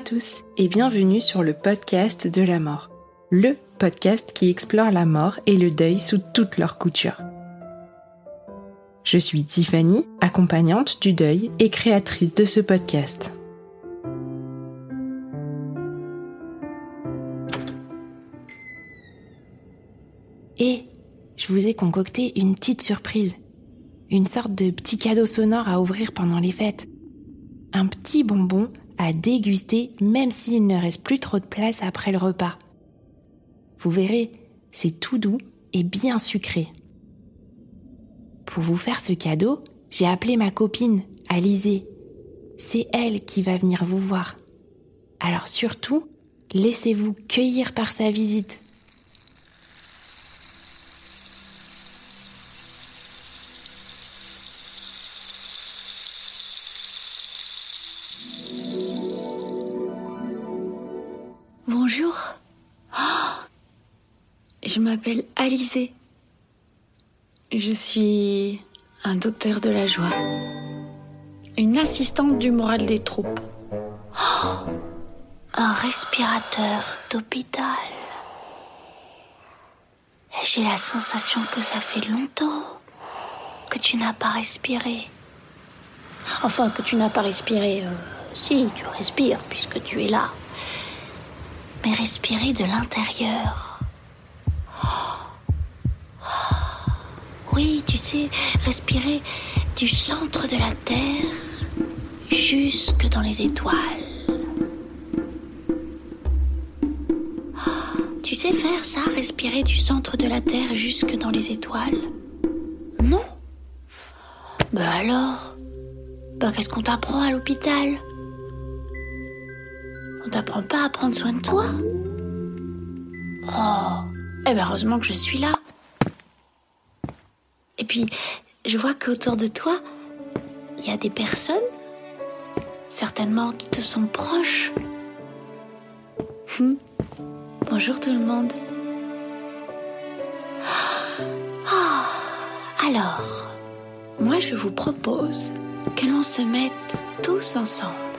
À tous et bienvenue sur le podcast de la mort, le podcast qui explore la mort et le deuil sous toutes leurs coutures. Je suis Tiffany, accompagnante du deuil et créatrice de ce podcast. Et je vous ai concocté une petite surprise, une sorte de petit cadeau sonore à ouvrir pendant les fêtes. Un petit bonbon déguster même s'il ne reste plus trop de place après le repas. Vous verrez, c'est tout doux et bien sucré. Pour vous faire ce cadeau, j'ai appelé ma copine, Alizée. C'est elle qui va venir vous voir. Alors surtout, laissez-vous cueillir par sa visite. Bonjour. Oh, je m'appelle Alizée. Je suis un docteur de la joie. Une assistante du moral des troupes. Oh, un respirateur d'hôpital. J'ai la sensation que ça fait longtemps que tu n'as pas respiré. Enfin, que tu n'as pas respiré. Euh, si, tu respires puisque tu es là mais respirer de l'intérieur. Oui, tu sais, respirer du centre de la Terre jusque dans les étoiles. Tu sais faire ça, respirer du centre de la Terre jusque dans les étoiles? Non Ben alors? Ben qu'est-ce qu'on t'apprend à l'hôpital? On t'apprend pas à prendre soin de toi Oh, eh ben heureusement que je suis là. Et puis, je vois qu'autour de toi, il y a des personnes, certainement qui te sont proches. Hum. Bonjour tout le monde. Oh, alors, moi je vous propose que l'on se mette tous ensemble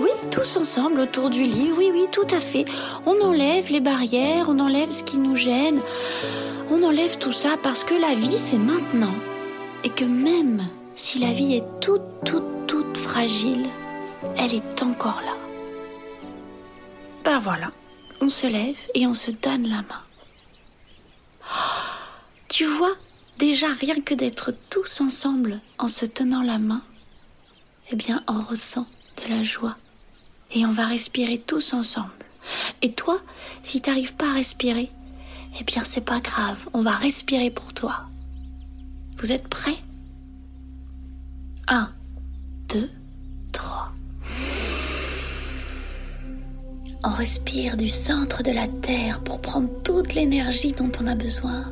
oui, tous ensemble autour du lit, oui, oui, tout à fait. On enlève les barrières, on enlève ce qui nous gêne, on enlève tout ça parce que la vie, c'est maintenant. Et que même si la vie est toute, toute, toute fragile, elle est encore là. Ben voilà, on se lève et on se donne la main. Tu vois, déjà rien que d'être tous ensemble en se tenant la main, eh bien on ressent de la joie et on va respirer tous ensemble. Et toi, si t'arrives pas à respirer, eh bien c'est pas grave, on va respirer pour toi. Vous êtes prêts? 1, 2, 3. On respire du centre de la Terre pour prendre toute l'énergie dont on a besoin.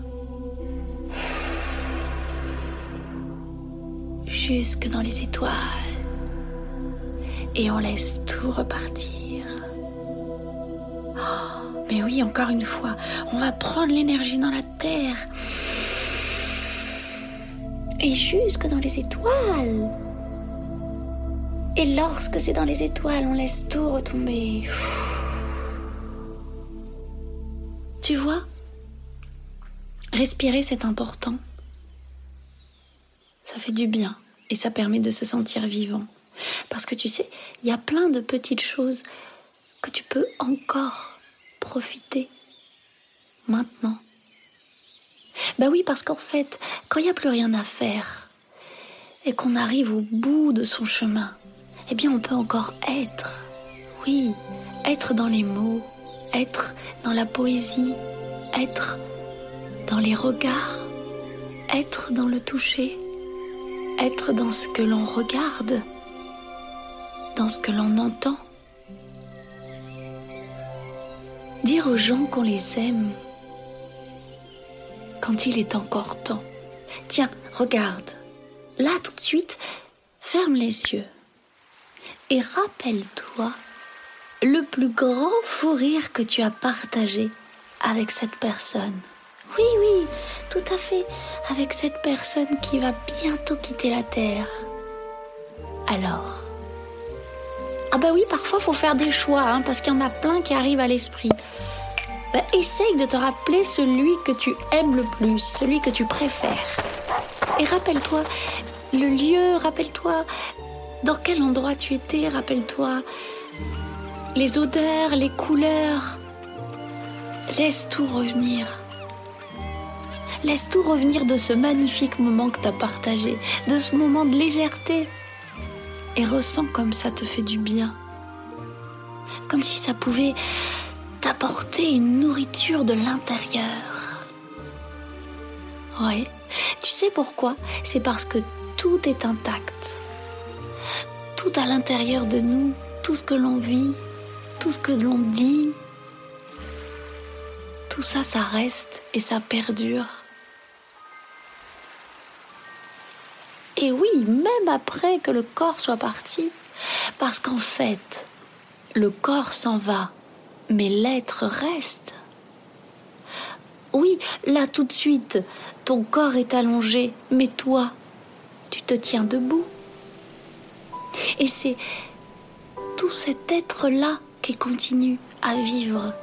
Jusque dans les étoiles et on laisse tout repartir. Oh, mais oui, encore une fois, on va prendre l'énergie dans la terre et jusque dans les étoiles. Et lorsque c'est dans les étoiles, on laisse tout retomber. Tu vois? Respirer, c'est important. Ça fait du bien et ça permet de se sentir vivant. Parce que tu sais, il y a plein de petites choses que tu peux encore profiter maintenant. Ben oui, parce qu'en fait, quand il n'y a plus rien à faire et qu'on arrive au bout de son chemin, eh bien on peut encore être. Oui, être dans les mots, être dans la poésie, être dans les regards, être dans le toucher, être dans ce que l'on regarde, dans ce que l'on entend. Dire aux gens qu'on les aime quand il est encore temps. Tiens, regarde, là tout de suite, ferme les yeux et rappelle-toi le plus grand fou rire que tu as partagé avec cette personne. Oui, oui, tout à fait, avec cette personne qui va bientôt quitter la Terre. Alors Ah bah oui, parfois faut faire des choix, hein, parce qu'il y en a plein qui arrivent à l'esprit. Bah, essaye de te rappeler celui que tu aimes le plus, celui que tu préfères. Et rappelle-toi le lieu, rappelle-toi dans quel endroit tu étais, rappelle-toi les odeurs, les couleurs. Laisse tout revenir. Laisse tout revenir de ce magnifique moment que tu as partagé, de ce moment de légèreté. Et ressens comme ça te fait du bien. Comme si ça pouvait t'apporter une nourriture de l'intérieur. Oui, tu sais pourquoi? C'est parce que tout est intact. Tout à l'intérieur de nous, tout ce que l'on vit, tout ce que l'on dit, tout ça, ça reste et ça perdure. Et oui, même après que le corps soit parti, parce qu'en fait, le corps s'en va, mais l'être reste. Oui, là tout de suite, ton corps est allongé, mais toi, tu te tiens debout. Et c'est tout cet être-là qui continue à vivre,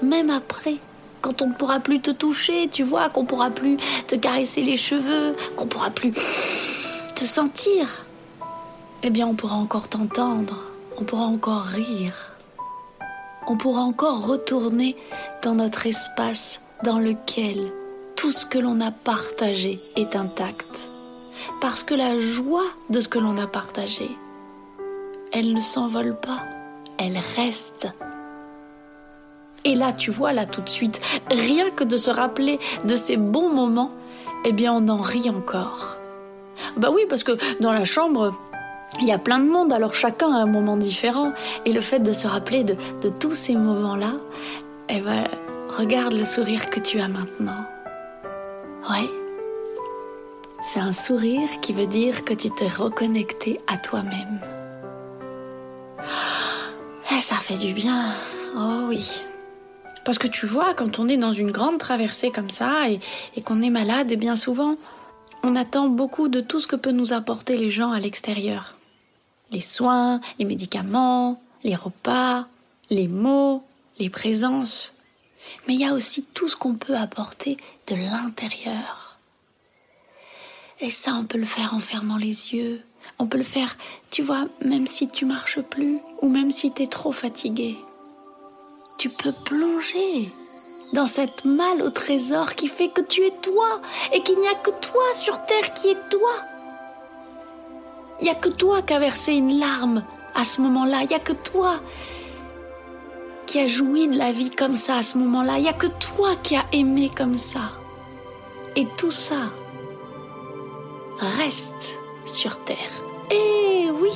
même après, quand on ne pourra plus te toucher, tu vois, qu'on pourra plus te caresser les cheveux, qu'on pourra plus te sentir. Eh bien, on pourra encore t'entendre, on pourra encore rire, on pourra encore retourner dans notre espace dans lequel tout ce que l'on a partagé est intact. Parce que la joie de ce que l'on a partagé, elle ne s'envole pas elle reste. Et là, tu vois, là tout de suite, rien que de se rappeler de ces bons moments, eh bien, on en rit encore. Bah oui, parce que dans la chambre, il y a plein de monde, alors chacun a un moment différent. Et le fait de se rappeler de, tous ces moments-là, eh ben, regarde le sourire que tu as maintenant. Ouais. C'est un sourire qui veut dire que tu t'es reconnecté à toi-même ça fait du bien. Oh oui. Parce que tu vois, quand on est dans une grande traversée comme ça et, qu'on est malade, et bien souvent, on attend beaucoup de tout ce que peut nous apporter les gens à l'extérieur. Les soins, les médicaments, les repas, les mots, les présences. Mais il y a aussi tout ce qu'on peut apporter de l'intérieur. Et ça, on peut le faire en fermant les yeux, on peut le faire, tu vois, même si tu marches plus ou même si tu es trop fatigué. Tu peux plonger dans cette malle au trésor qui fait que tu es toi et qu'il n'y a que toi sur terre qui est toi. Il n'y a que toi qui as versé une larme à ce moment-là. Il n'y a que toi qui as joui de la vie comme ça à ce moment-là. Il n'y a que toi qui as aimé comme ça. Et tout ça reste sur terre. Eh oui,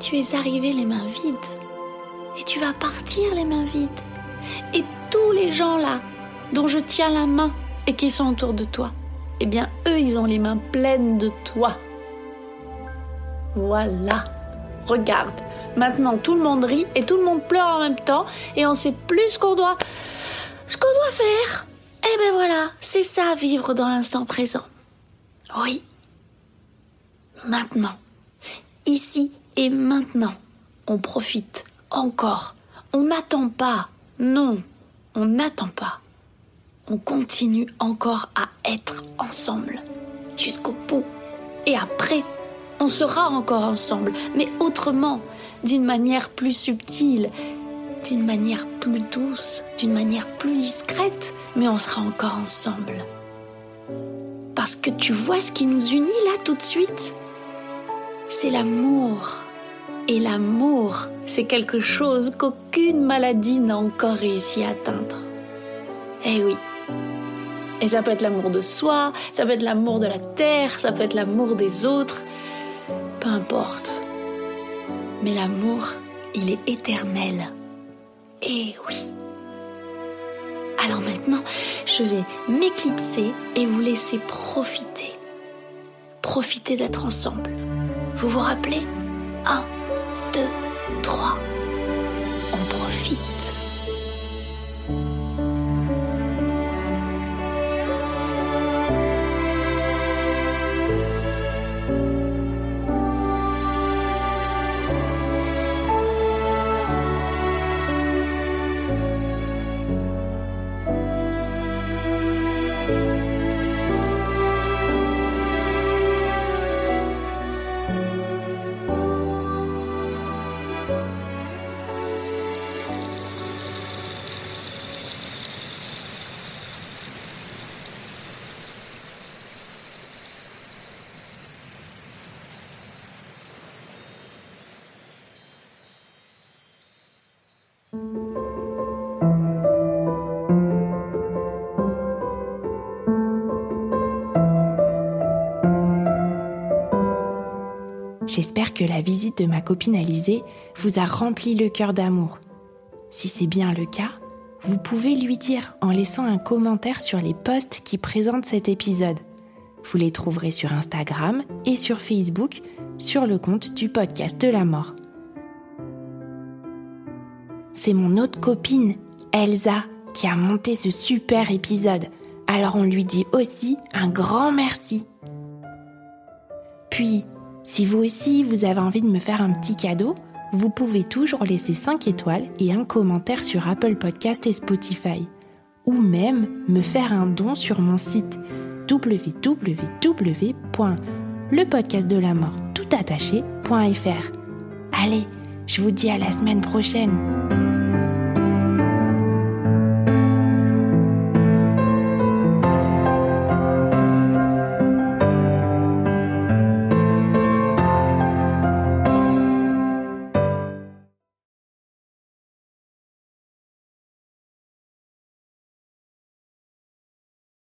tu es arrivé les mains vides et tu vas partir les mains vides. Et tous les gens là dont je tiens la main et qui sont autour de toi, eh bien eux, ils ont les mains pleines de toi. Voilà. Regarde, maintenant tout le monde rit et tout le monde pleure en même temps et on sait plus ce qu'on doit ce qu'on doit faire. Eh ben voilà, c'est ça vivre dans l'instant présent. Oui, maintenant. Ici et maintenant. On profite encore. On n'attend pas. Non, on n'attend pas. On continue encore à être ensemble jusqu'au bout. Et après, On sera encore ensemble, mais autrement, d'une manière plus subtile, d'une manière plus douce, d'une manière plus discrète, mais on sera encore ensemble. Parce que tu vois ce qui nous unit là tout de suite? C'est l'amour. Et l'amour, c'est quelque chose qu'aucune maladie n'a encore réussi à atteindre. Eh oui. Et ça peut être l'amour de soi, ça peut être l'amour de la terre, ça peut être l'amour des autres. Peu importe. Mais l'amour, il est éternel. Eh oui. Alors maintenant, je vais m'éclipser et vous laisser profiter. Profiter d'être ensemble. Vous vous rappelez? 1, 2, 3. On profite. J'espère que la visite de ma copine Alizée vous a rempli le cœur d'amour. Si c'est bien le cas, vous pouvez lui dire en laissant un commentaire sur les posts qui présentent cet épisode. Vous les trouverez sur Instagram et sur Facebook sur le compte du podcast de la mort. C'est mon autre copine, Elsa, qui a monté ce super épisode. Alors on lui dit aussi un grand merci. Puis, si vous aussi vous avez envie de me faire un petit cadeau, vous pouvez toujours laisser 5 étoiles et un commentaire sur Apple Podcast et Spotify. Ou même me faire un don sur mon site www.lepodcastdelamort toutattaché.fr. Allez, je vous dis à la semaine prochaine.